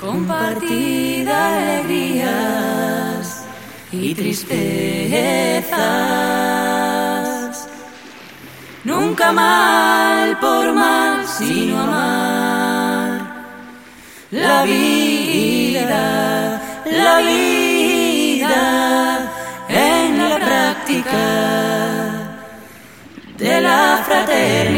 compartida alegrías y tristezas. Nunca mal por mal, sino amar la vida, la vida en la práctica de la fraternidad.